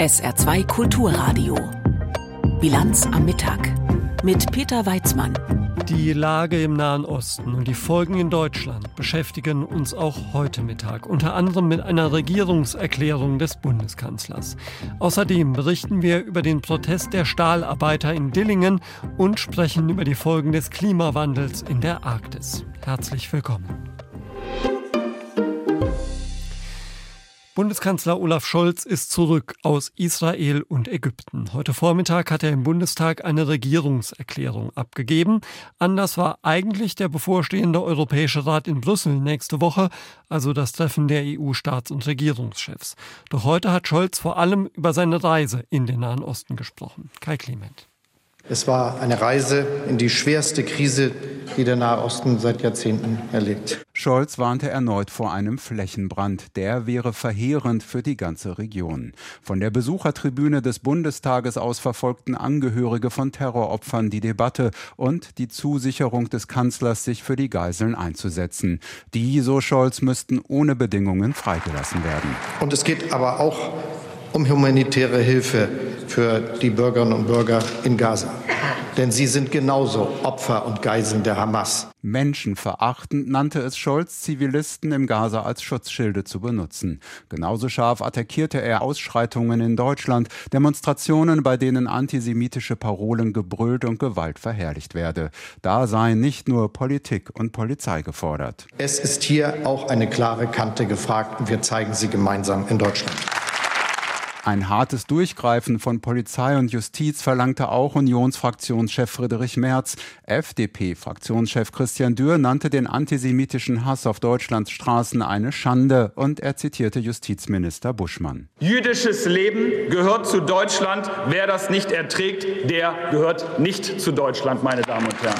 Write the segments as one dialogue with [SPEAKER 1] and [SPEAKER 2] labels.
[SPEAKER 1] SR2 Kulturradio. Bilanz am Mittag mit Peter Weizmann.
[SPEAKER 2] Die Lage im Nahen Osten und die Folgen in Deutschland beschäftigen uns auch heute Mittag, unter anderem mit einer Regierungserklärung des Bundeskanzlers. Außerdem berichten wir über den Protest der Stahlarbeiter in Dillingen und sprechen über die Folgen des Klimawandels in der Arktis. Herzlich willkommen. Bundeskanzler Olaf Scholz ist zurück aus Israel und Ägypten. Heute Vormittag hat er im Bundestag eine Regierungserklärung abgegeben. Anders war eigentlich der bevorstehende Europäische Rat in Brüssel nächste Woche, also das Treffen der EU-Staats- und Regierungschefs. Doch heute hat Scholz vor allem über seine Reise in den Nahen Osten gesprochen. Kai Clement.
[SPEAKER 3] Es war eine Reise in die schwerste Krise, die der Nahe Osten seit Jahrzehnten erlebt.
[SPEAKER 4] Scholz warnte erneut vor einem Flächenbrand. Der wäre verheerend für die ganze Region. Von der Besuchertribüne des Bundestages aus verfolgten Angehörige von Terroropfern die Debatte und die Zusicherung des Kanzlers, sich für die Geiseln einzusetzen. Die, so Scholz, müssten ohne Bedingungen freigelassen werden.
[SPEAKER 3] Und es geht aber auch um humanitäre Hilfe für die Bürgerinnen und Bürger in Gaza. Denn sie sind genauso Opfer und Geiseln der Hamas.
[SPEAKER 4] Menschenverachtend nannte es Scholz, Zivilisten im Gaza als Schutzschilde zu benutzen. Genauso scharf attackierte er Ausschreitungen in Deutschland, Demonstrationen, bei denen antisemitische Parolen gebrüllt und Gewalt verherrlicht werde. Da seien nicht nur Politik und Polizei gefordert.
[SPEAKER 3] Es ist hier auch eine klare Kante gefragt und wir zeigen sie gemeinsam in Deutschland.
[SPEAKER 4] Ein hartes Durchgreifen von Polizei und Justiz verlangte auch Unionsfraktionschef Friedrich Merz. FDP-Fraktionschef Christian Dürr nannte den antisemitischen Hass auf Deutschlands Straßen eine Schande und er zitierte Justizminister Buschmann.
[SPEAKER 5] Jüdisches Leben gehört zu Deutschland. Wer das nicht erträgt, der gehört nicht zu Deutschland, meine Damen und Herren.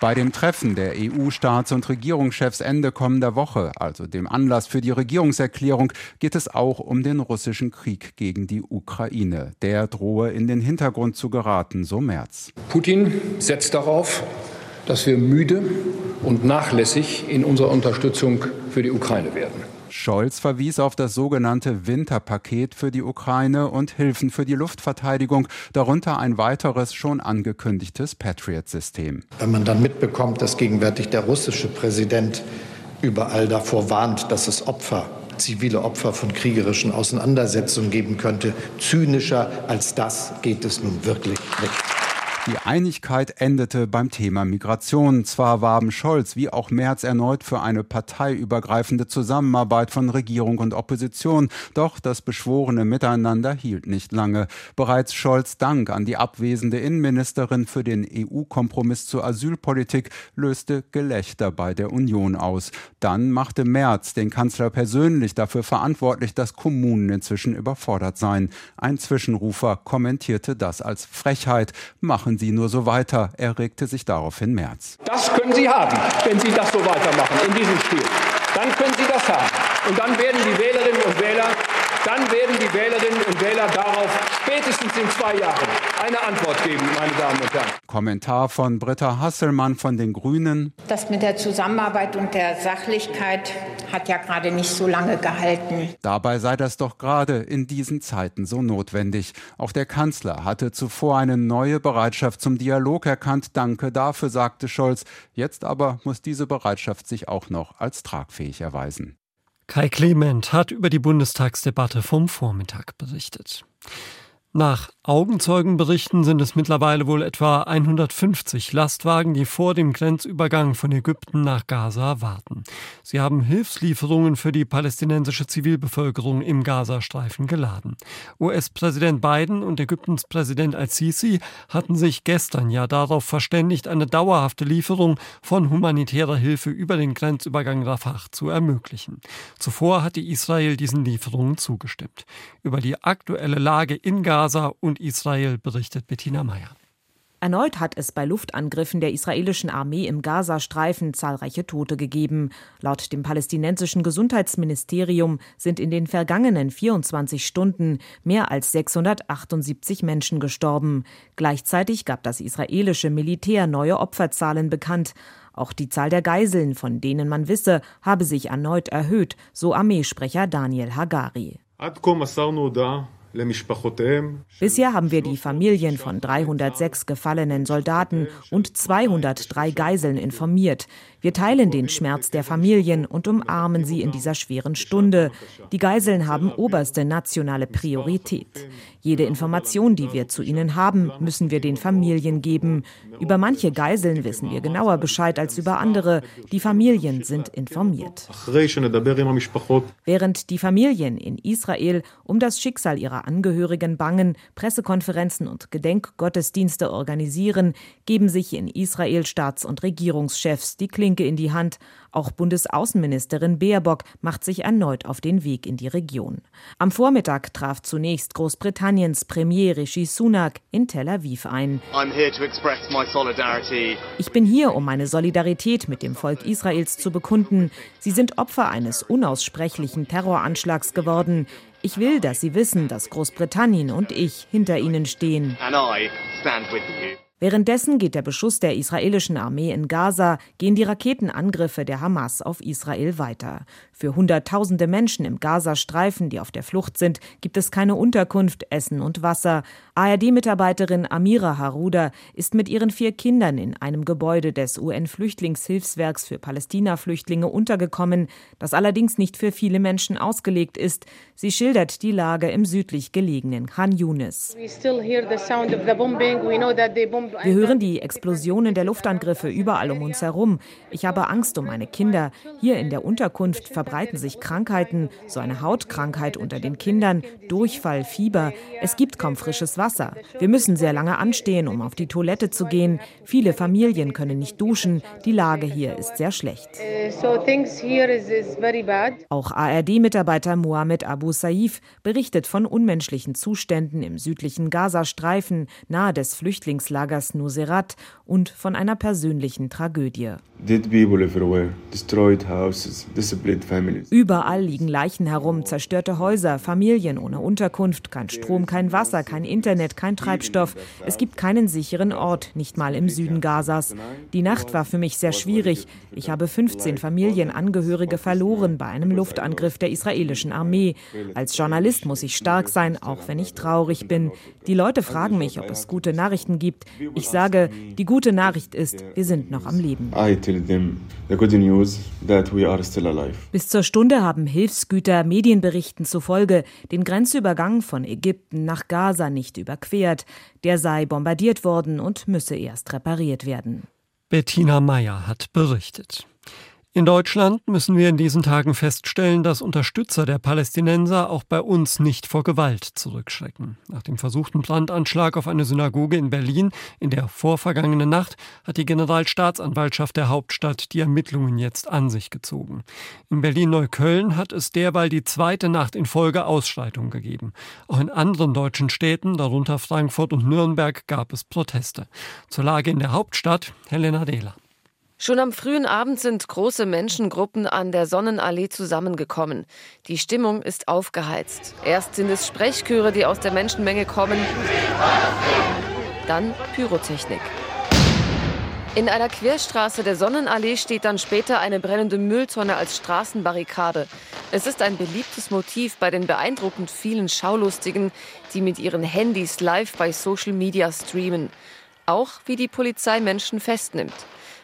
[SPEAKER 4] Bei dem Treffen der EU-Staats- und Regierungschefs Ende kommender Woche, also dem Anlass für die Regierungserklärung, geht es auch um den russischen Krieg gegen die Ukraine. Der drohe in den Hintergrund zu geraten, so Merz.
[SPEAKER 6] Putin setzt darauf, dass wir müde und nachlässig in unserer Unterstützung für die Ukraine werden.
[SPEAKER 4] Scholz verwies auf das sogenannte Winterpaket für die Ukraine und Hilfen für die Luftverteidigung, darunter ein weiteres schon angekündigtes Patriot-System.
[SPEAKER 3] Wenn man dann mitbekommt, dass gegenwärtig der russische Präsident überall davor warnt, dass es Opfer zivile Opfer von kriegerischen Auseinandersetzungen geben könnte. Zynischer als das geht es nun wirklich nicht.
[SPEAKER 4] Die Einigkeit endete beim Thema Migration. Zwar warben Scholz wie auch Merz erneut für eine parteiübergreifende Zusammenarbeit von Regierung und Opposition, doch das beschworene Miteinander hielt nicht lange. Bereits Scholz Dank an die abwesende Innenministerin für den EU-Kompromiss zur Asylpolitik löste Gelächter bei der Union aus. Dann machte Merz den Kanzler persönlich dafür verantwortlich, dass Kommunen inzwischen überfordert seien. Ein Zwischenrufer kommentierte das als Frechheit. Machen Sie nur so weiter, erregte sich daraufhin Merz.
[SPEAKER 6] Das können Sie haben, wenn Sie das so weitermachen in diesem Stil. Dann können Sie das haben. Und dann werden die Wählerinnen und Wähler dann werden die Wählerinnen und Wähler darauf spätestens in zwei Jahren eine Antwort geben, meine Damen und Herren.
[SPEAKER 4] Kommentar von Britta Hasselmann von den Grünen.
[SPEAKER 7] Das mit der Zusammenarbeit und der Sachlichkeit hat ja gerade nicht so lange gehalten.
[SPEAKER 4] Dabei sei das doch gerade in diesen Zeiten so notwendig. Auch der Kanzler hatte zuvor eine neue Bereitschaft zum Dialog erkannt. Danke dafür, sagte Scholz. Jetzt aber muss diese Bereitschaft sich auch noch als tragfähig erweisen.
[SPEAKER 2] Kai Clement hat über die Bundestagsdebatte vom Vormittag berichtet. Nach Augenzeugenberichten sind es mittlerweile wohl etwa 150 Lastwagen, die vor dem Grenzübergang von Ägypten nach Gaza warten. Sie haben Hilfslieferungen für die palästinensische Zivilbevölkerung im Gazastreifen geladen. US-Präsident Biden und Ägyptens Präsident al-Sisi hatten sich gestern ja darauf verständigt, eine dauerhafte Lieferung von humanitärer Hilfe über den Grenzübergang Rafah zu ermöglichen. Zuvor hatte Israel diesen Lieferungen zugestimmt. Über die aktuelle Lage in Gaza und Israel, berichtet Bettina Meyer.
[SPEAKER 8] Erneut hat es bei Luftangriffen der israelischen Armee im Gazastreifen zahlreiche Tote gegeben. Laut dem palästinensischen Gesundheitsministerium sind in den vergangenen 24 Stunden mehr als 678 Menschen gestorben. Gleichzeitig gab das israelische Militär neue Opferzahlen bekannt. Auch die Zahl der Geiseln, von denen man wisse, habe sich erneut erhöht, so Armeesprecher Daniel Hagari. Bisher haben wir die Familien von 306 gefallenen Soldaten und 203 Geiseln informiert. Wir teilen den Schmerz der Familien und umarmen sie in dieser schweren Stunde. Die Geiseln haben oberste nationale Priorität. Jede Information, die wir zu ihnen haben, müssen wir den Familien geben. Über manche Geiseln wissen wir genauer Bescheid als über andere. Die Familien sind informiert. Während die Familien in Israel um das Schicksal ihrer Angehörigen bangen, Pressekonferenzen und Gedenkgottesdienste organisieren, geben sich in Israel Staats- und Regierungschefs die Klinke in die Hand. Auch Bundesaußenministerin Baerbock macht sich erneut auf den Weg in die Region. Am Vormittag traf zunächst Großbritanniens Premier Rishi Sunak in Tel Aviv ein. Ich bin hier, um meine Solidarität mit dem Volk Israels zu bekunden. Sie sind Opfer eines unaussprechlichen Terroranschlags geworden. Ich will, dass Sie wissen, dass Großbritannien und ich hinter Ihnen stehen. Währenddessen geht der Beschuss der israelischen Armee in Gaza, gehen die Raketenangriffe der Hamas auf Israel weiter. Für Hunderttausende Menschen im Gazastreifen, die auf der Flucht sind, gibt es keine Unterkunft, Essen und Wasser. ARD-Mitarbeiterin Amira Haruda ist mit ihren vier Kindern in einem Gebäude des UN-Flüchtlingshilfswerks für Palästina-Flüchtlinge untergekommen, das allerdings nicht für viele Menschen ausgelegt ist. Sie schildert die Lage im südlich gelegenen Khan Yunis. Wir hören die Explosionen der Luftangriffe überall um uns herum. Ich habe Angst um meine Kinder. Hier in der Unterkunft verbreiten sich Krankheiten, so eine Hautkrankheit unter den Kindern, Durchfall, Fieber. Es gibt kaum frisches Wasser. Wir müssen sehr lange anstehen, um auf die Toilette zu gehen. Viele Familien können nicht duschen. Die Lage hier ist sehr schlecht. Auch ARD-Mitarbeiter Mohamed Abu Saif berichtet von unmenschlichen Zuständen im südlichen Gazastreifen nahe des Flüchtlingslagers Nuserat und von einer persönlichen Tragödie. Überall liegen Leichen herum, zerstörte Häuser, Familien ohne Unterkunft, kein Strom, kein Wasser, kein Internet, kein Treibstoff. Es gibt keinen sicheren Ort, nicht mal im Süden Gazas. Die Nacht war für mich sehr schwierig. Ich habe 15 Familienangehörige verloren bei einem Luftangriff der israelischen Armee. Als Journalist muss ich stark sein, auch wenn ich traurig bin. Die Leute fragen mich, ob es gute Nachrichten gibt. Ich sage, die gute Nachricht ist, wir sind noch am Leben. Bis zur Stunde haben Hilfsgüter Medienberichten zufolge den Grenzübergang von Ägypten nach Gaza nicht überquert. Der sei bombardiert worden und müsse erst repariert werden.
[SPEAKER 2] Bettina Meyer hat berichtet. In Deutschland müssen wir in diesen Tagen feststellen, dass Unterstützer der Palästinenser auch bei uns nicht vor Gewalt zurückschrecken. Nach dem versuchten Brandanschlag auf eine Synagoge in Berlin in der vorvergangenen Nacht hat die Generalstaatsanwaltschaft der Hauptstadt die Ermittlungen jetzt an sich gezogen. In Berlin-Neukölln hat es derweil die zweite Nacht in Folge Ausschreitungen gegeben. Auch in anderen deutschen Städten, darunter Frankfurt und Nürnberg, gab es Proteste. Zur Lage in der Hauptstadt Helena Dehler.
[SPEAKER 9] Schon am frühen Abend sind große Menschengruppen an der Sonnenallee zusammengekommen. Die Stimmung ist aufgeheizt. Erst sind es Sprechchöre, die aus der Menschenmenge kommen, dann Pyrotechnik. In einer Querstraße der Sonnenallee steht dann später eine brennende Mülltonne als Straßenbarrikade. Es ist ein beliebtes Motiv bei den beeindruckend vielen Schaulustigen, die mit ihren Handys live bei Social Media streamen. Auch wie die Polizei Menschen festnimmt.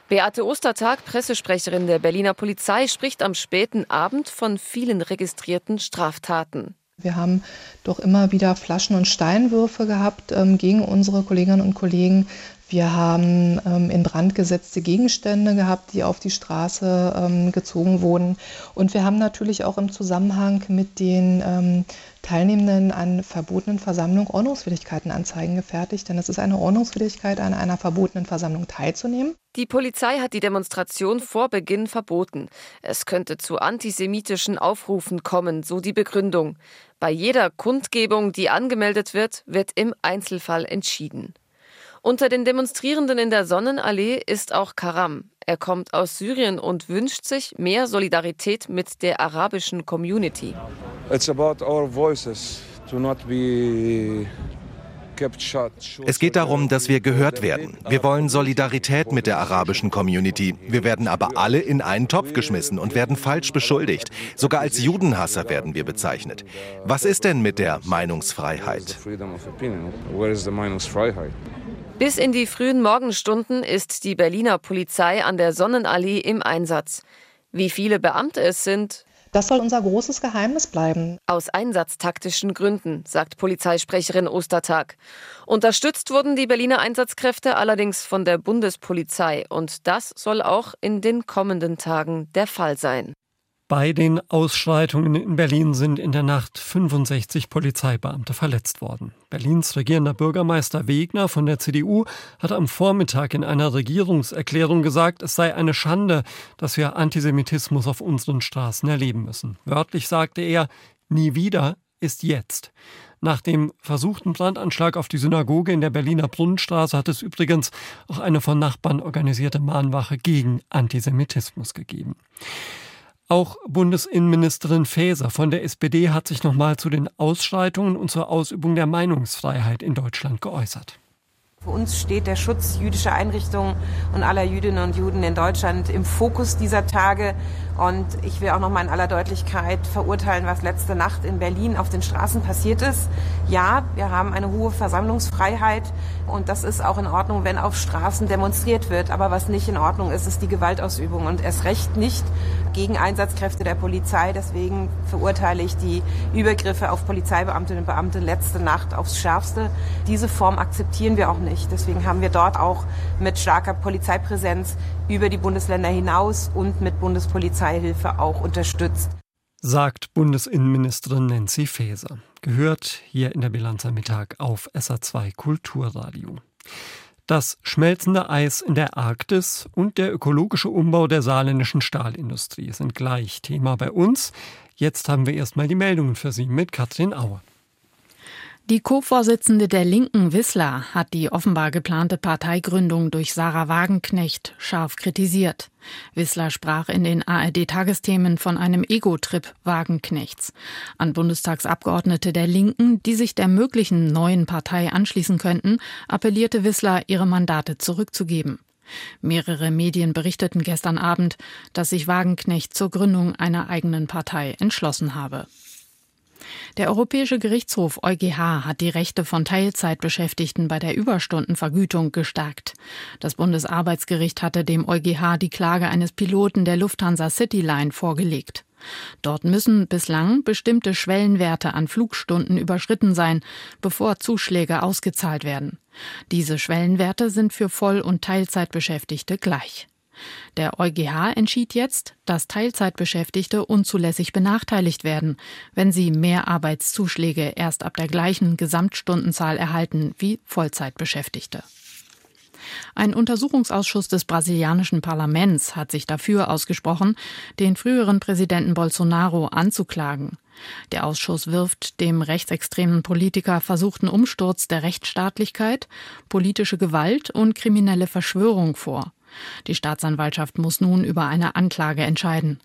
[SPEAKER 9] Beate Ostertag, Pressesprecherin der Berliner Polizei, spricht am späten Abend von vielen registrierten Straftaten.
[SPEAKER 10] Wir haben doch immer wieder Flaschen und Steinwürfe gehabt ähm, gegen unsere Kolleginnen und Kollegen. Wir haben ähm, in Brand gesetzte Gegenstände gehabt, die auf die Straße ähm, gezogen wurden. Und wir haben natürlich auch im Zusammenhang mit den ähm, Teilnehmenden an verbotenen Versammlungen Ordnungswidrigkeitenanzeigen gefertigt, denn es ist eine Ordnungswidrigkeit, an einer verbotenen Versammlung teilzunehmen.
[SPEAKER 9] Die Polizei hat die Demonstration vor Beginn verboten. Es könnte zu antisemitischen Aufrufen kommen, so die Begründung. Bei jeder Kundgebung, die angemeldet wird, wird im Einzelfall entschieden. Unter den Demonstrierenden in der Sonnenallee ist auch Karam. Er kommt aus Syrien und wünscht sich mehr Solidarität mit der arabischen Community.
[SPEAKER 11] It's about our voices to not be Es geht darum, dass wir gehört werden. Wir wollen Solidarität mit der arabischen Community. Wir werden aber alle in einen Topf geschmissen und werden falsch beschuldigt. Sogar als Judenhasser werden wir bezeichnet. Was ist denn mit der Meinungsfreiheit?
[SPEAKER 9] Bis in die frühen Morgenstunden ist die Berliner Polizei an der Sonnenallee im Einsatz. Wie viele Beamte es sind,
[SPEAKER 10] das soll unser großes Geheimnis bleiben.
[SPEAKER 9] Aus einsatztaktischen Gründen, sagt Polizeisprecherin Ostertag. Unterstützt wurden die Berliner Einsatzkräfte allerdings von der Bundespolizei. Und das soll auch in den kommenden Tagen der Fall sein.
[SPEAKER 2] Bei den Ausschreitungen in Berlin sind in der Nacht 65 Polizeibeamte verletzt worden. Berlins regierender Bürgermeister Wegner von der CDU hat am Vormittag in einer Regierungserklärung gesagt, es sei eine Schande, dass wir Antisemitismus auf unseren Straßen erleben müssen. Wörtlich sagte er, nie wieder ist jetzt. Nach dem versuchten Brandanschlag auf die Synagoge in der Berliner Brunnenstraße hat es übrigens auch eine von Nachbarn organisierte Mahnwache gegen Antisemitismus gegeben. Auch Bundesinnenministerin Faeser von der SPD hat sich nochmal zu den Ausschreitungen und zur Ausübung der Meinungsfreiheit in Deutschland geäußert.
[SPEAKER 12] Für uns steht der Schutz jüdischer Einrichtungen und aller Jüdinnen und Juden in Deutschland im Fokus dieser Tage. Und ich will auch noch mal in aller Deutlichkeit verurteilen, was letzte Nacht in Berlin auf den Straßen passiert ist. Ja, wir haben eine hohe Versammlungsfreiheit und das ist auch in Ordnung, wenn auf Straßen demonstriert wird. Aber was nicht in Ordnung ist, ist die Gewaltausübung und erst recht nicht gegen Einsatzkräfte der Polizei. Deswegen verurteile ich die Übergriffe auf Polizeibeamtinnen und Beamte letzte Nacht aufs Schärfste. Diese Form akzeptieren wir auch nicht. Deswegen haben wir dort auch mit starker Polizeipräsenz über die Bundesländer hinaus und mit Bundespolizeihilfe auch unterstützt.
[SPEAKER 2] Sagt Bundesinnenministerin Nancy Faeser. Gehört hier in der Bilanz am Mittag auf SA2 Kulturradio. Das schmelzende Eis in der Arktis und der ökologische Umbau der saarländischen Stahlindustrie sind gleich Thema bei uns. Jetzt haben wir erstmal die Meldungen für Sie mit Katrin Auer.
[SPEAKER 13] Die Co-Vorsitzende der Linken, Wissler, hat die offenbar geplante Parteigründung durch Sarah Wagenknecht scharf kritisiert. Wissler sprach in den ARD-Tagesthemen von einem Ego-Trip Wagenknechts. An Bundestagsabgeordnete der Linken, die sich der möglichen neuen Partei anschließen könnten, appellierte Wissler, ihre Mandate zurückzugeben. Mehrere Medien berichteten gestern Abend, dass sich Wagenknecht zur Gründung einer eigenen Partei entschlossen habe. Der Europäische Gerichtshof EuGH hat die Rechte von Teilzeitbeschäftigten bei der Überstundenvergütung gestärkt. Das Bundesarbeitsgericht hatte dem EuGH die Klage eines Piloten der Lufthansa Cityline vorgelegt. Dort müssen bislang bestimmte Schwellenwerte an Flugstunden überschritten sein, bevor Zuschläge ausgezahlt werden. Diese Schwellenwerte sind für Voll- und Teilzeitbeschäftigte gleich. Der EuGH entschied jetzt, dass Teilzeitbeschäftigte unzulässig benachteiligt werden, wenn sie mehr Arbeitszuschläge erst ab der gleichen Gesamtstundenzahl erhalten wie Vollzeitbeschäftigte. Ein Untersuchungsausschuss des brasilianischen Parlaments hat sich dafür ausgesprochen, den früheren Präsidenten Bolsonaro anzuklagen. Der Ausschuss wirft dem rechtsextremen Politiker versuchten Umsturz der Rechtsstaatlichkeit, politische Gewalt und kriminelle Verschwörung vor. Die Staatsanwaltschaft muss nun über eine Anklage entscheiden.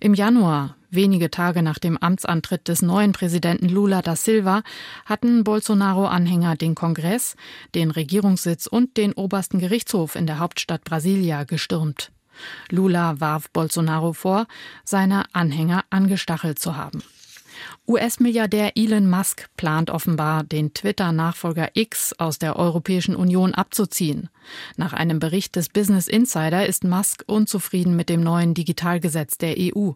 [SPEAKER 13] Im Januar, wenige Tage nach dem Amtsantritt des neuen Präsidenten Lula da Silva, hatten Bolsonaro-Anhänger den Kongress, den Regierungssitz und den obersten Gerichtshof in der Hauptstadt Brasilia gestürmt. Lula warf Bolsonaro vor, seine Anhänger angestachelt zu haben. US-Milliardär Elon Musk plant offenbar, den Twitter-Nachfolger X aus der Europäischen Union abzuziehen. Nach einem Bericht des Business Insider ist Musk unzufrieden mit dem neuen Digitalgesetz der EU.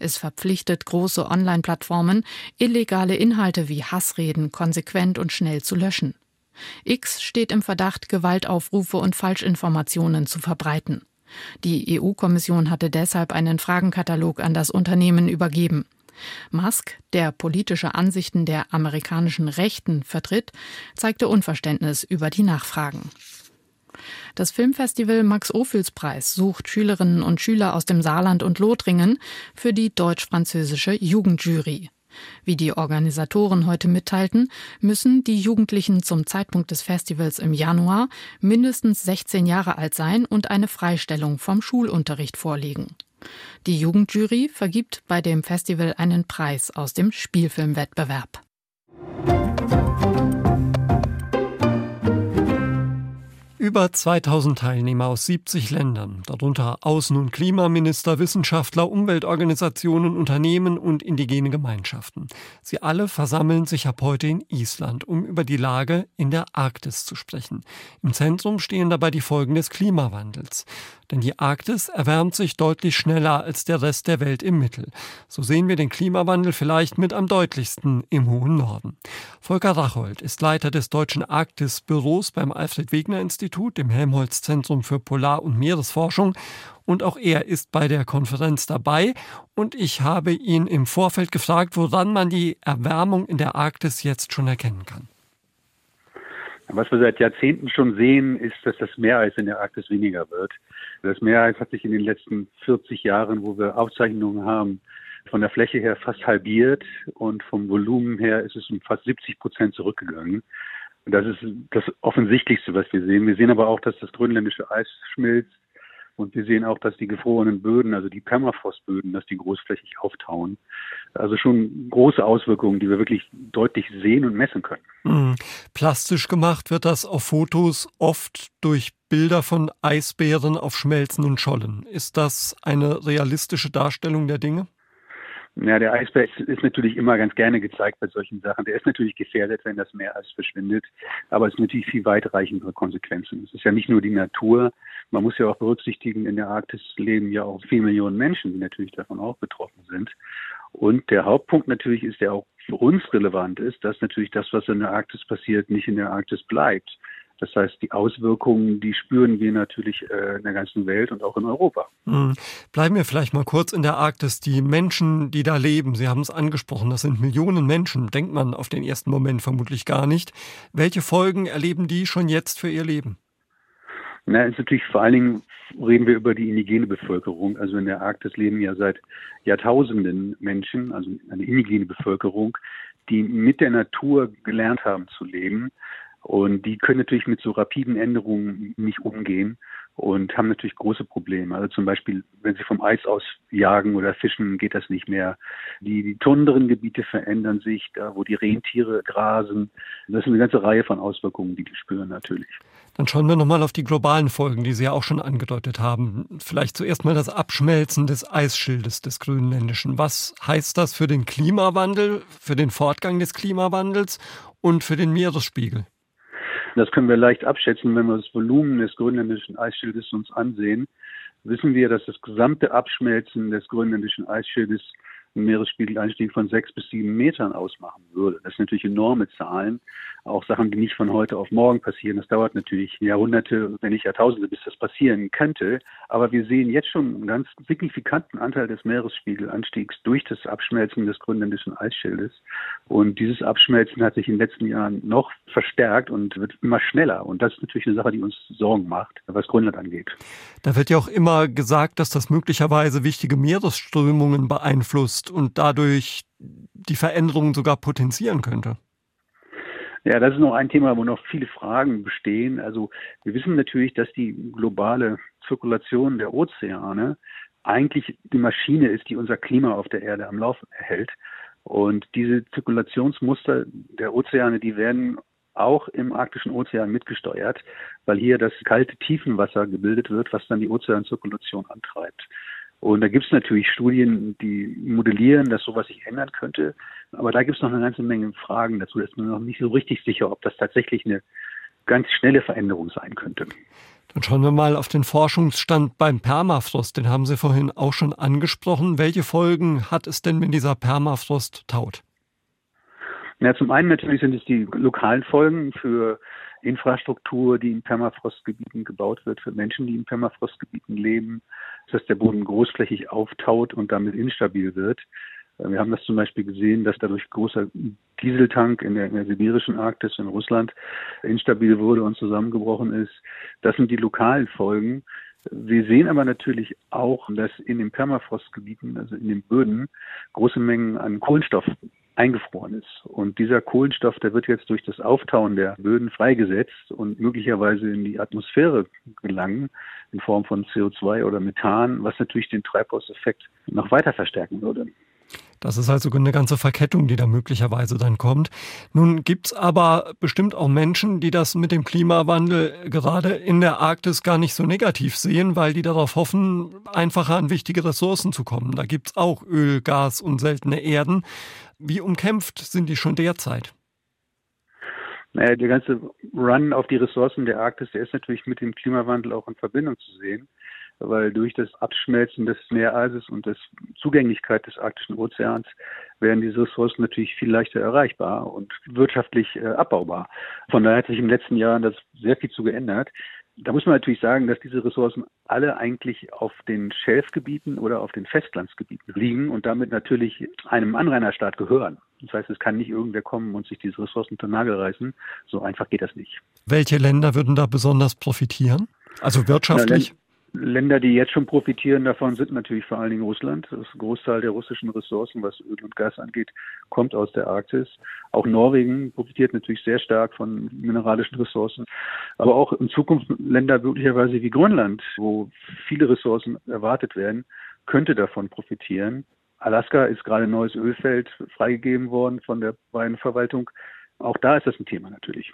[SPEAKER 13] Es verpflichtet große Online-Plattformen, illegale Inhalte wie Hassreden konsequent und schnell zu löschen. X steht im Verdacht, Gewaltaufrufe und Falschinformationen zu verbreiten. Die EU-Kommission hatte deshalb einen Fragenkatalog an das Unternehmen übergeben. Musk, der politische Ansichten der amerikanischen Rechten vertritt, zeigte Unverständnis über die Nachfragen. Das Filmfestival Max-Ophüls-Preis sucht Schülerinnen und Schüler aus dem Saarland und Lothringen für die deutsch-französische Jugendjury. Wie die Organisatoren heute mitteilten, müssen die Jugendlichen zum Zeitpunkt des Festivals im Januar mindestens 16 Jahre alt sein und eine Freistellung vom Schulunterricht vorlegen. Die Jugendjury vergibt bei dem Festival einen Preis aus dem Spielfilmwettbewerb.
[SPEAKER 2] Über 2000 Teilnehmer aus 70 Ländern, darunter Außen- und Klimaminister, Wissenschaftler, Umweltorganisationen, Unternehmen und indigene Gemeinschaften. Sie alle versammeln sich ab heute in Island, um über die Lage in der Arktis zu sprechen. Im Zentrum stehen dabei die Folgen des Klimawandels. Denn die Arktis erwärmt sich deutlich schneller als der Rest der Welt im Mittel. So sehen wir den Klimawandel vielleicht mit am deutlichsten im hohen Norden. Volker Rachold ist Leiter des Deutschen Arktis-Büros beim Alfred Wegener Institut im Helmholtz Zentrum für Polar- und Meeresforschung und auch er ist bei der Konferenz dabei und ich habe ihn im Vorfeld gefragt, woran man die Erwärmung in der Arktis jetzt schon erkennen kann.
[SPEAKER 14] Was wir seit Jahrzehnten schon sehen, ist, dass das Meereis in der Arktis weniger wird. Das Meereis hat sich in den letzten 40 Jahren, wo wir Aufzeichnungen haben, von der Fläche her fast halbiert und vom Volumen her ist es um fast 70 Prozent zurückgegangen. Und das ist das Offensichtlichste, was wir sehen. Wir sehen aber auch, dass das grönländische Eis schmilzt. Und wir sehen auch, dass die gefrorenen Böden, also die Permafrostböden, dass die großflächig auftauen. Also schon große Auswirkungen, die wir wirklich deutlich sehen und messen können.
[SPEAKER 2] Mhm. Plastisch gemacht wird das auf Fotos oft durch Bilder von Eisbären auf schmelzenden Schollen. Ist das eine realistische Darstellung der Dinge?
[SPEAKER 14] Ja, der Eisbär ist, ist, natürlich immer ganz gerne gezeigt bei solchen Sachen. Der ist natürlich gefährdet, wenn das Meereis verschwindet, aber es sind natürlich viel weitreichendere Konsequenzen. Es ist ja nicht nur die Natur. Man muss ja auch berücksichtigen, in der Arktis leben ja auch vier Millionen Menschen, die natürlich davon auch betroffen sind. Und der Hauptpunkt natürlich ist, der auch für uns relevant ist, dass natürlich das, was in der Arktis passiert, nicht in der Arktis bleibt. Das heißt, die Auswirkungen, die spüren wir natürlich äh, in der ganzen Welt und auch in Europa.
[SPEAKER 2] Mhm. Bleiben wir vielleicht mal kurz in der Arktis. Die Menschen, die da leben, Sie haben es angesprochen, das sind Millionen Menschen, denkt man auf den ersten Moment vermutlich gar nicht. Welche Folgen erleben die schon jetzt für ihr Leben?
[SPEAKER 14] Na, ist natürlich vor allen Dingen reden wir über die indigene Bevölkerung. Also in der Arktis leben ja seit Jahrtausenden Menschen, also eine indigene Bevölkerung, die mit der Natur gelernt haben zu leben und die können natürlich mit so rapiden Änderungen nicht umgehen und haben natürlich große Probleme. Also zum Beispiel, wenn sie vom Eis aus jagen oder fischen, geht das nicht mehr. Die, die Tundrengebiete verändern sich, da wo die Rentiere grasen. Das ist eine ganze Reihe von Auswirkungen, die die spüren natürlich.
[SPEAKER 2] Dann schauen wir nochmal auf die globalen Folgen, die Sie ja auch schon angedeutet haben. Vielleicht zuerst mal das Abschmelzen des Eisschildes des Grönländischen. Was heißt das für den Klimawandel, für den Fortgang des Klimawandels und für den Meeresspiegel?
[SPEAKER 14] Das können wir leicht abschätzen, wenn wir das Volumen des grönländischen Eisschildes uns ansehen. Wissen wir, dass das gesamte Abschmelzen des grönländischen Eisschildes einen Meeresspiegelanstieg von sechs bis sieben Metern ausmachen würde. Das sind natürlich enorme Zahlen. Auch Sachen, die nicht von heute auf morgen passieren. Das dauert natürlich Jahrhunderte, wenn nicht Jahrtausende, bis das passieren könnte. Aber wir sehen jetzt schon einen ganz signifikanten Anteil des Meeresspiegelanstiegs durch das Abschmelzen des grönländischen Eisschildes. Und dieses Abschmelzen hat sich in den letzten Jahren noch verstärkt und wird immer schneller. Und das ist natürlich eine Sache, die uns Sorgen macht, was Grönland angeht.
[SPEAKER 2] Da wird ja auch immer gesagt, dass das möglicherweise wichtige Meeresströmungen beeinflusst und dadurch die Veränderungen sogar potenzieren könnte.
[SPEAKER 14] Ja, das ist noch ein Thema, wo noch viele Fragen bestehen. Also wir wissen natürlich, dass die globale Zirkulation der Ozeane eigentlich die Maschine ist, die unser Klima auf der Erde am Laufen erhält. Und diese Zirkulationsmuster der Ozeane, die werden auch im arktischen Ozean mitgesteuert, weil hier das kalte Tiefenwasser gebildet wird, was dann die Ozeanzirkulation antreibt. Und da gibt es natürlich Studien, die modellieren, dass sowas sich ändern könnte. Aber da gibt es noch eine ganze Menge Fragen dazu. Da ist man noch nicht so richtig sicher, ob das tatsächlich eine ganz schnelle Veränderung sein könnte.
[SPEAKER 2] Dann schauen wir mal auf den Forschungsstand beim Permafrost. Den haben Sie vorhin auch schon angesprochen. Welche Folgen hat es denn, wenn dieser Permafrost taut?
[SPEAKER 14] Ja, zum einen natürlich sind es die lokalen Folgen für Infrastruktur, die in Permafrostgebieten gebaut wird, für Menschen, die in Permafrostgebieten leben, dass der Boden großflächig auftaut und damit instabil wird. Wir haben das zum Beispiel gesehen, dass dadurch großer Dieseltank in der, in der, sibirischen Arktis in Russland instabil wurde und zusammengebrochen ist. Das sind die lokalen Folgen. Wir sehen aber natürlich auch, dass in den Permafrostgebieten, also in den Böden, große Mengen an Kohlenstoff eingefroren ist. Und dieser Kohlenstoff, der wird jetzt durch das Auftauen der Böden freigesetzt und möglicherweise in die Atmosphäre gelangen in Form von CO2 oder Methan, was natürlich den Treibhauseffekt noch weiter verstärken würde.
[SPEAKER 2] Das ist also eine ganze Verkettung, die da möglicherweise dann kommt. Nun gibt's aber bestimmt auch Menschen, die das mit dem Klimawandel gerade in der Arktis gar nicht so negativ sehen, weil die darauf hoffen, einfacher an wichtige Ressourcen zu kommen. Da gibt's auch Öl, Gas und seltene Erden. Wie umkämpft sind die schon derzeit?
[SPEAKER 14] Naja, der ganze Run auf die Ressourcen der Arktis, der ist natürlich mit dem Klimawandel auch in Verbindung zu sehen weil durch das Abschmelzen des Meereises und das Zugänglichkeit des arktischen Ozeans werden diese Ressourcen natürlich viel leichter erreichbar und wirtschaftlich äh, abbaubar. Von daher hat sich in den letzten Jahren das sehr viel zu geändert. Da muss man natürlich sagen, dass diese Ressourcen alle eigentlich auf den Schelfgebieten oder auf den Festlandsgebieten liegen und damit natürlich einem Anrainerstaat gehören. Das heißt, es kann nicht irgendwer kommen und sich diese Ressourcen unter Nagel reißen. So einfach geht das nicht.
[SPEAKER 2] Welche Länder würden da besonders profitieren? Also wirtschaftlich?
[SPEAKER 14] Na, Länder, die jetzt schon profitieren davon, sind natürlich vor allen Dingen Russland. Das Großteil der russischen Ressourcen, was Öl und Gas angeht, kommt aus der Arktis. Auch Norwegen profitiert natürlich sehr stark von mineralischen Ressourcen. Aber auch in Zukunft Länder möglicherweise wie Grönland, wo viele Ressourcen erwartet werden, könnte davon profitieren. Alaska ist gerade ein neues Ölfeld freigegeben worden von der Weinverwaltung. Auch da ist das ein Thema natürlich.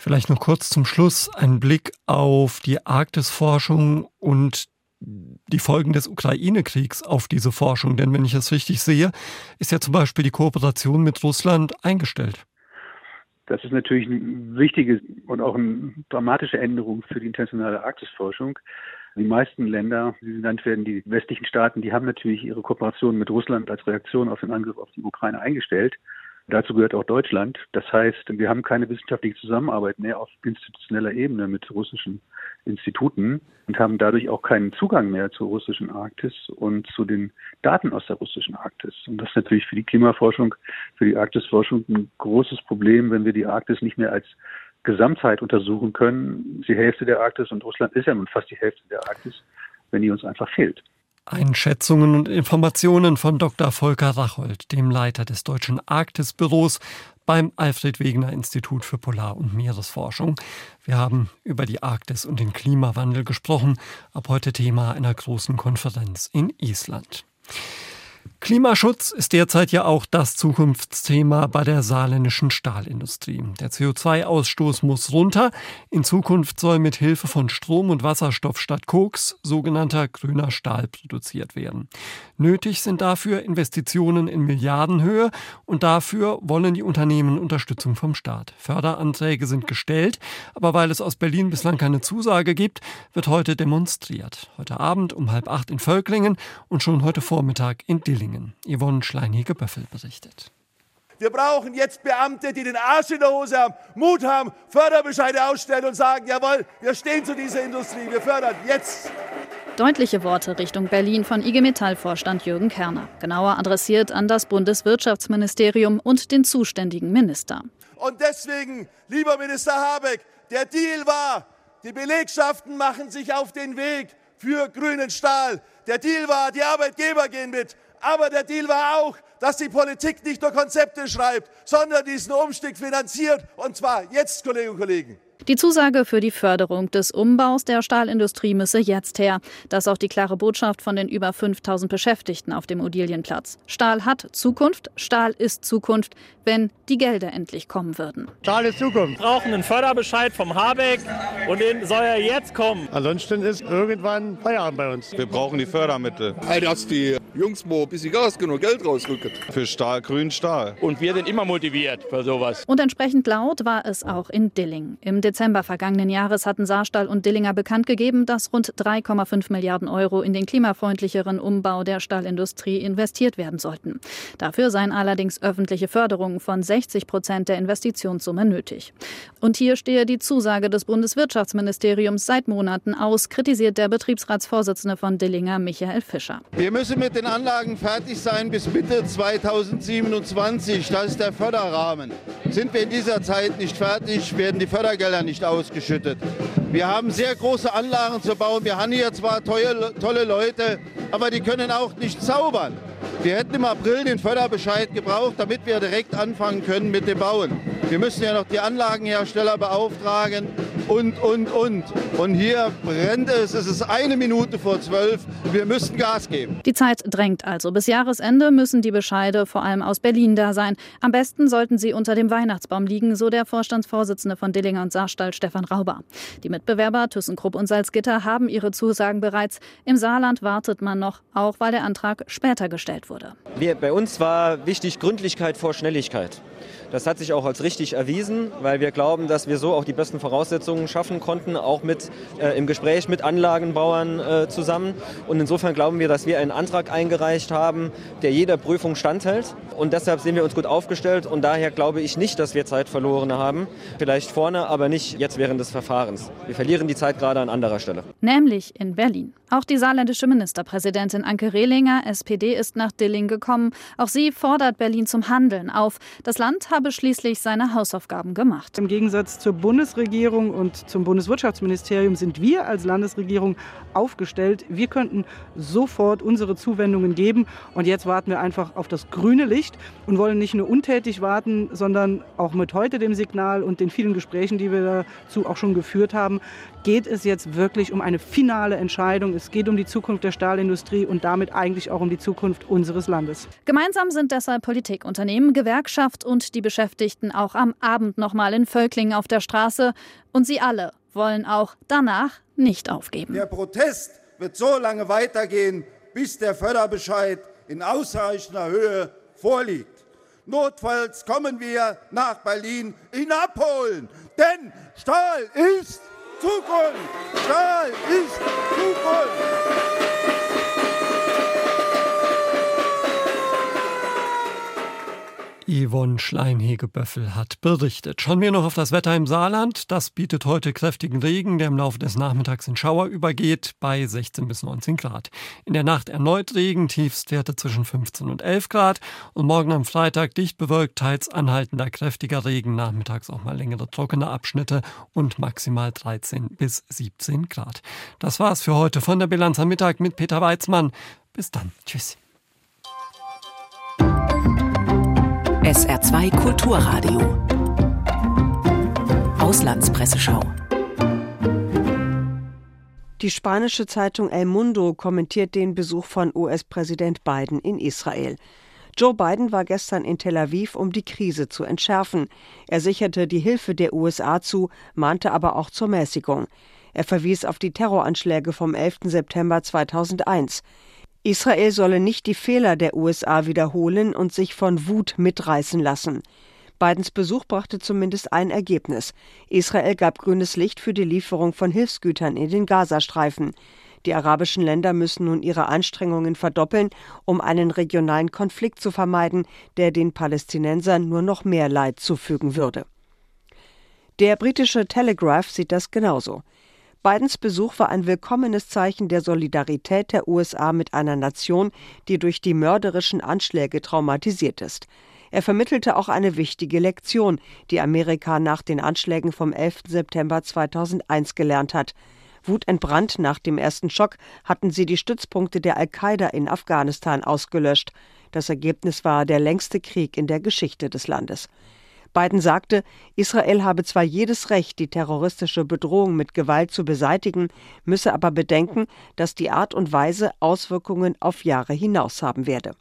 [SPEAKER 2] Vielleicht noch kurz zum Schluss ein Blick auf die Arktisforschung und die Folgen des Ukraine-Kriegs auf diese Forschung. Denn wenn ich es richtig sehe, ist ja zum Beispiel die Kooperation mit Russland eingestellt.
[SPEAKER 14] Das ist natürlich eine wichtige und auch eine dramatische Änderung für die internationale Arktisforschung. Die meisten Länder, die genannt werden, die westlichen Staaten, die haben natürlich ihre Kooperation mit Russland als Reaktion auf den Angriff auf die Ukraine eingestellt. Dazu gehört auch Deutschland. Das heißt, wir haben keine wissenschaftliche Zusammenarbeit mehr auf institutioneller Ebene mit russischen Instituten und haben dadurch auch keinen Zugang mehr zur russischen Arktis und zu den Daten aus der russischen Arktis. Und das ist natürlich für die Klimaforschung, für die Arktisforschung ein großes Problem, wenn wir die Arktis nicht mehr als Gesamtheit untersuchen können. Die Hälfte der Arktis und Russland ist ja nun fast die Hälfte der Arktis, wenn die uns einfach fehlt.
[SPEAKER 2] Einschätzungen und Informationen von Dr. Volker Rachold, dem Leiter des Deutschen Arktisbüros beim Alfred Wegener Institut für Polar- und Meeresforschung. Wir haben über die Arktis und den Klimawandel gesprochen, ab heute Thema einer großen Konferenz in Island. Klimaschutz ist derzeit ja auch das Zukunftsthema bei der saarländischen Stahlindustrie. Der CO2-Ausstoß muss runter. In Zukunft soll mit Hilfe von Strom und Wasserstoff statt Koks sogenannter grüner Stahl produziert werden. Nötig sind dafür Investitionen in Milliardenhöhe und dafür wollen die Unternehmen Unterstützung vom Staat. Förderanträge sind gestellt, aber weil es aus Berlin bislang keine Zusage gibt, wird heute demonstriert. Heute Abend um halb acht in Völklingen und schon heute Vormittag in Dilling. Dillingen. Yvonne Schleinhege-Böffel berichtet.
[SPEAKER 15] Wir brauchen jetzt Beamte, die den Arsch in der Hose haben, Mut haben, Förderbescheide ausstellen und sagen, jawohl, wir stehen zu dieser Industrie, wir fördern jetzt.
[SPEAKER 16] Deutliche Worte Richtung Berlin von IG Metall-Vorstand Jürgen Kerner. Genauer adressiert an das Bundeswirtschaftsministerium und den zuständigen Minister.
[SPEAKER 15] Und deswegen, lieber Minister Habeck, der Deal war, die Belegschaften machen sich auf den Weg für grünen Stahl. Der Deal war, die Arbeitgeber gehen mit. Aber der Deal war auch, dass die Politik nicht nur Konzepte schreibt, sondern diesen Umstieg finanziert. Und zwar jetzt, Kolleginnen und Kollegen.
[SPEAKER 16] Die Zusage für die Förderung des Umbaus der Stahlindustrie müsse jetzt her. Das ist auch die klare Botschaft von den über 5000 Beschäftigten auf dem Odilienplatz. Stahl hat Zukunft, Stahl ist Zukunft, wenn die Gelder endlich kommen würden.
[SPEAKER 17] Stahl ist Zukunft.
[SPEAKER 18] Wir brauchen einen Förderbescheid vom Habeck und den soll er jetzt kommen.
[SPEAKER 17] Ansonsten ist irgendwann Feierabend bei uns.
[SPEAKER 19] Wir brauchen die Fördermittel.
[SPEAKER 20] Dass die Jungs mal ein bisschen Gas und Geld rausrücken.
[SPEAKER 19] Für Stahl, grün Stahl.
[SPEAKER 18] Und wir sind immer motiviert für sowas.
[SPEAKER 16] Und entsprechend laut war es auch in Dilling. Im Dezember vergangenen Jahres hatten Saarstahl und Dillinger bekannt gegeben, dass rund 3,5 Milliarden Euro in den klimafreundlicheren Umbau der Stahlindustrie investiert werden sollten. Dafür seien allerdings öffentliche Förderungen von 60 Prozent der Investitionssumme nötig. Und hier stehe die Zusage des Bundeswirtschaftsministeriums seit Monaten aus, kritisiert der Betriebsratsvorsitzende von Dillinger Michael Fischer.
[SPEAKER 21] Wir müssen mit den Anlagen fertig sein bis Mitte 2027. Das ist der Förderrahmen. Sind wir in dieser Zeit nicht fertig, werden die Fördergelder Gelder nicht ausgeschüttet. Wir haben sehr große Anlagen zu bauen. Wir haben hier zwar tolle, tolle Leute, aber die können auch nicht zaubern. Wir hätten im April den Förderbescheid gebraucht, damit wir direkt anfangen können mit dem Bauen. Wir müssen ja noch die Anlagenhersteller beauftragen und, und, und. Und hier brennt es. Es ist eine Minute vor zwölf. Wir müssen Gas geben.
[SPEAKER 16] Die Zeit drängt also. Bis Jahresende müssen die Bescheide vor allem aus Berlin da sein. Am besten sollten sie unter dem Weihnachtsbaum liegen, so der Vorstandsvorsitzende von Dillinger und Saarstall, Stefan Rauber. Die Mitbewerber ThyssenKrupp und Salzgitter haben ihre Zusagen bereits. Im Saarland wartet man noch, auch weil der Antrag später gestellt wurde.
[SPEAKER 22] Wir, bei uns war wichtig Gründlichkeit vor Schnelligkeit. Das hat sich auch als richtig erwiesen, weil wir glauben, dass wir so auch die besten Voraussetzungen schaffen konnten, auch mit, äh, im Gespräch mit Anlagenbauern äh, zusammen. Und insofern glauben wir, dass wir einen Antrag eingereicht haben, der jeder Prüfung standhält. Und deshalb sind wir uns gut aufgestellt. Und daher glaube ich nicht, dass wir Zeit verloren haben. Vielleicht vorne, aber nicht jetzt während des Verfahrens. Wir verlieren die Zeit gerade an anderer Stelle.
[SPEAKER 16] Nämlich in Berlin. Auch die saarländische Ministerpräsidentin Anke Rehlinger, SPD, ist nach Dilling gekommen. Auch sie fordert Berlin zum Handeln auf. Das Land habe schließlich seine Hausaufgaben gemacht.
[SPEAKER 23] Im Gegensatz zur Bundesregierung und zum Bundeswirtschaftsministerium sind wir als Landesregierung aufgestellt. Wir könnten sofort unsere Zuwendungen geben. Und jetzt warten wir einfach auf das grüne Licht und wollen nicht nur untätig warten, sondern auch mit heute dem Signal und den vielen Gesprächen, die wir dazu auch schon geführt haben, geht es jetzt wirklich um eine finale Entscheidung. Es geht um die Zukunft der Stahlindustrie und damit eigentlich auch um die Zukunft unseres Landes.
[SPEAKER 16] Gemeinsam sind deshalb Politik, Unternehmen, Gewerkschaft und die Beschäftigten auch am Abend nochmal in Völklingen auf der Straße. Und sie alle wollen auch danach nicht aufgeben.
[SPEAKER 21] Der Protest wird so lange weitergehen, bis der Förderbescheid in ausreichender Höhe vorliegt. Notfalls kommen wir nach Berlin ihn abholen, denn Stahl ist Zukunft! Stahl ist Zukunft!
[SPEAKER 2] Yvonne Schleinhegeböffel hat berichtet. Schauen wir noch auf das Wetter im Saarland. Das bietet heute kräftigen Regen, der im Laufe des Nachmittags in Schauer übergeht, bei 16 bis 19 Grad. In der Nacht erneut Regen, Tiefstwerte zwischen 15 und 11 Grad. Und morgen am Freitag dicht bewölkt, teils anhaltender kräftiger Regen, nachmittags auch mal längere trockene Abschnitte und maximal 13 bis 17 Grad. Das war's für heute von der Bilanz am Mittag mit Peter Weizmann. Bis dann. Tschüss.
[SPEAKER 24] SR2 Kulturradio. Auslandspresseschau.
[SPEAKER 25] Die spanische Zeitung El Mundo kommentiert den Besuch von US-Präsident Biden in Israel. Joe Biden war gestern in Tel Aviv, um die Krise zu entschärfen. Er sicherte die Hilfe der USA zu, mahnte aber auch zur Mäßigung. Er verwies auf die Terroranschläge vom 11. September 2001. Israel solle nicht die Fehler der USA wiederholen und sich von Wut mitreißen lassen. Bidens Besuch brachte zumindest ein Ergebnis. Israel gab grünes Licht für die Lieferung von Hilfsgütern in den Gazastreifen. Die arabischen Länder müssen nun ihre Anstrengungen verdoppeln, um einen regionalen Konflikt zu vermeiden, der den Palästinensern nur noch mehr Leid zufügen würde. Der britische Telegraph sieht das genauso. Bidens Besuch war ein willkommenes Zeichen der Solidarität der USA mit einer Nation, die durch die mörderischen Anschläge traumatisiert ist. Er vermittelte auch eine wichtige Lektion, die Amerika nach den Anschlägen vom 11. September 2001 gelernt hat. Wutentbrannt nach dem ersten Schock hatten sie die Stützpunkte der Al-Qaida in Afghanistan ausgelöscht. Das Ergebnis war der längste Krieg in der Geschichte des Landes. Biden sagte, Israel habe zwar jedes Recht, die terroristische Bedrohung mit Gewalt zu beseitigen, müsse aber bedenken, dass die Art und Weise Auswirkungen auf Jahre hinaus haben werde.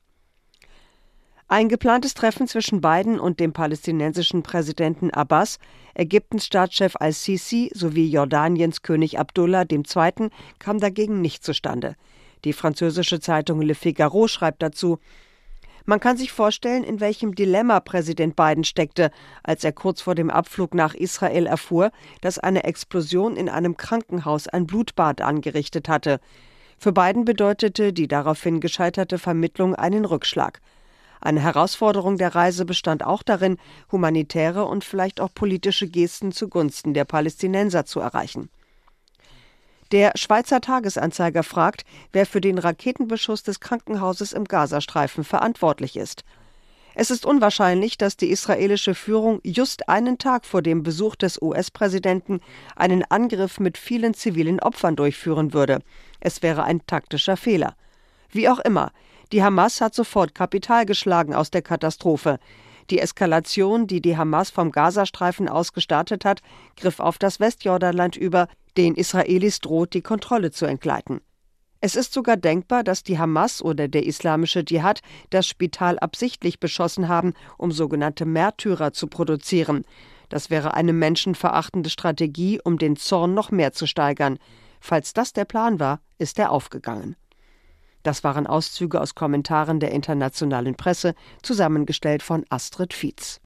[SPEAKER 25] Ein geplantes Treffen zwischen Biden und dem palästinensischen Präsidenten Abbas, Ägyptens Staatschef al-Sisi sowie Jordaniens König Abdullah II. kam dagegen nicht zustande. Die französische Zeitung Le Figaro schreibt dazu, man kann sich vorstellen, in welchem Dilemma Präsident Biden steckte, als er kurz vor dem Abflug nach Israel erfuhr, dass eine Explosion in einem Krankenhaus ein Blutbad angerichtet hatte. Für Biden bedeutete die daraufhin gescheiterte Vermittlung einen Rückschlag. Eine Herausforderung der Reise bestand auch darin, humanitäre und vielleicht auch politische Gesten zugunsten der Palästinenser zu erreichen. Der Schweizer Tagesanzeiger fragt, wer für den Raketenbeschuss des Krankenhauses im Gazastreifen verantwortlich ist. Es ist unwahrscheinlich, dass die israelische Führung just einen Tag vor dem Besuch des US-Präsidenten einen Angriff mit vielen zivilen Opfern durchführen würde. Es wäre ein taktischer Fehler. Wie auch immer, die Hamas hat sofort Kapital geschlagen aus der Katastrophe. Die Eskalation, die die Hamas vom Gazastreifen aus gestartet hat, griff auf das Westjordanland über. Den Israelis droht die Kontrolle zu entgleiten. Es ist sogar denkbar, dass die Hamas oder der islamische Dschihad das Spital absichtlich beschossen haben, um sogenannte Märtyrer zu produzieren. Das wäre eine menschenverachtende Strategie, um den Zorn noch mehr zu steigern. Falls das der Plan war, ist er aufgegangen. Das waren Auszüge aus Kommentaren der internationalen Presse, zusammengestellt von Astrid Fietz.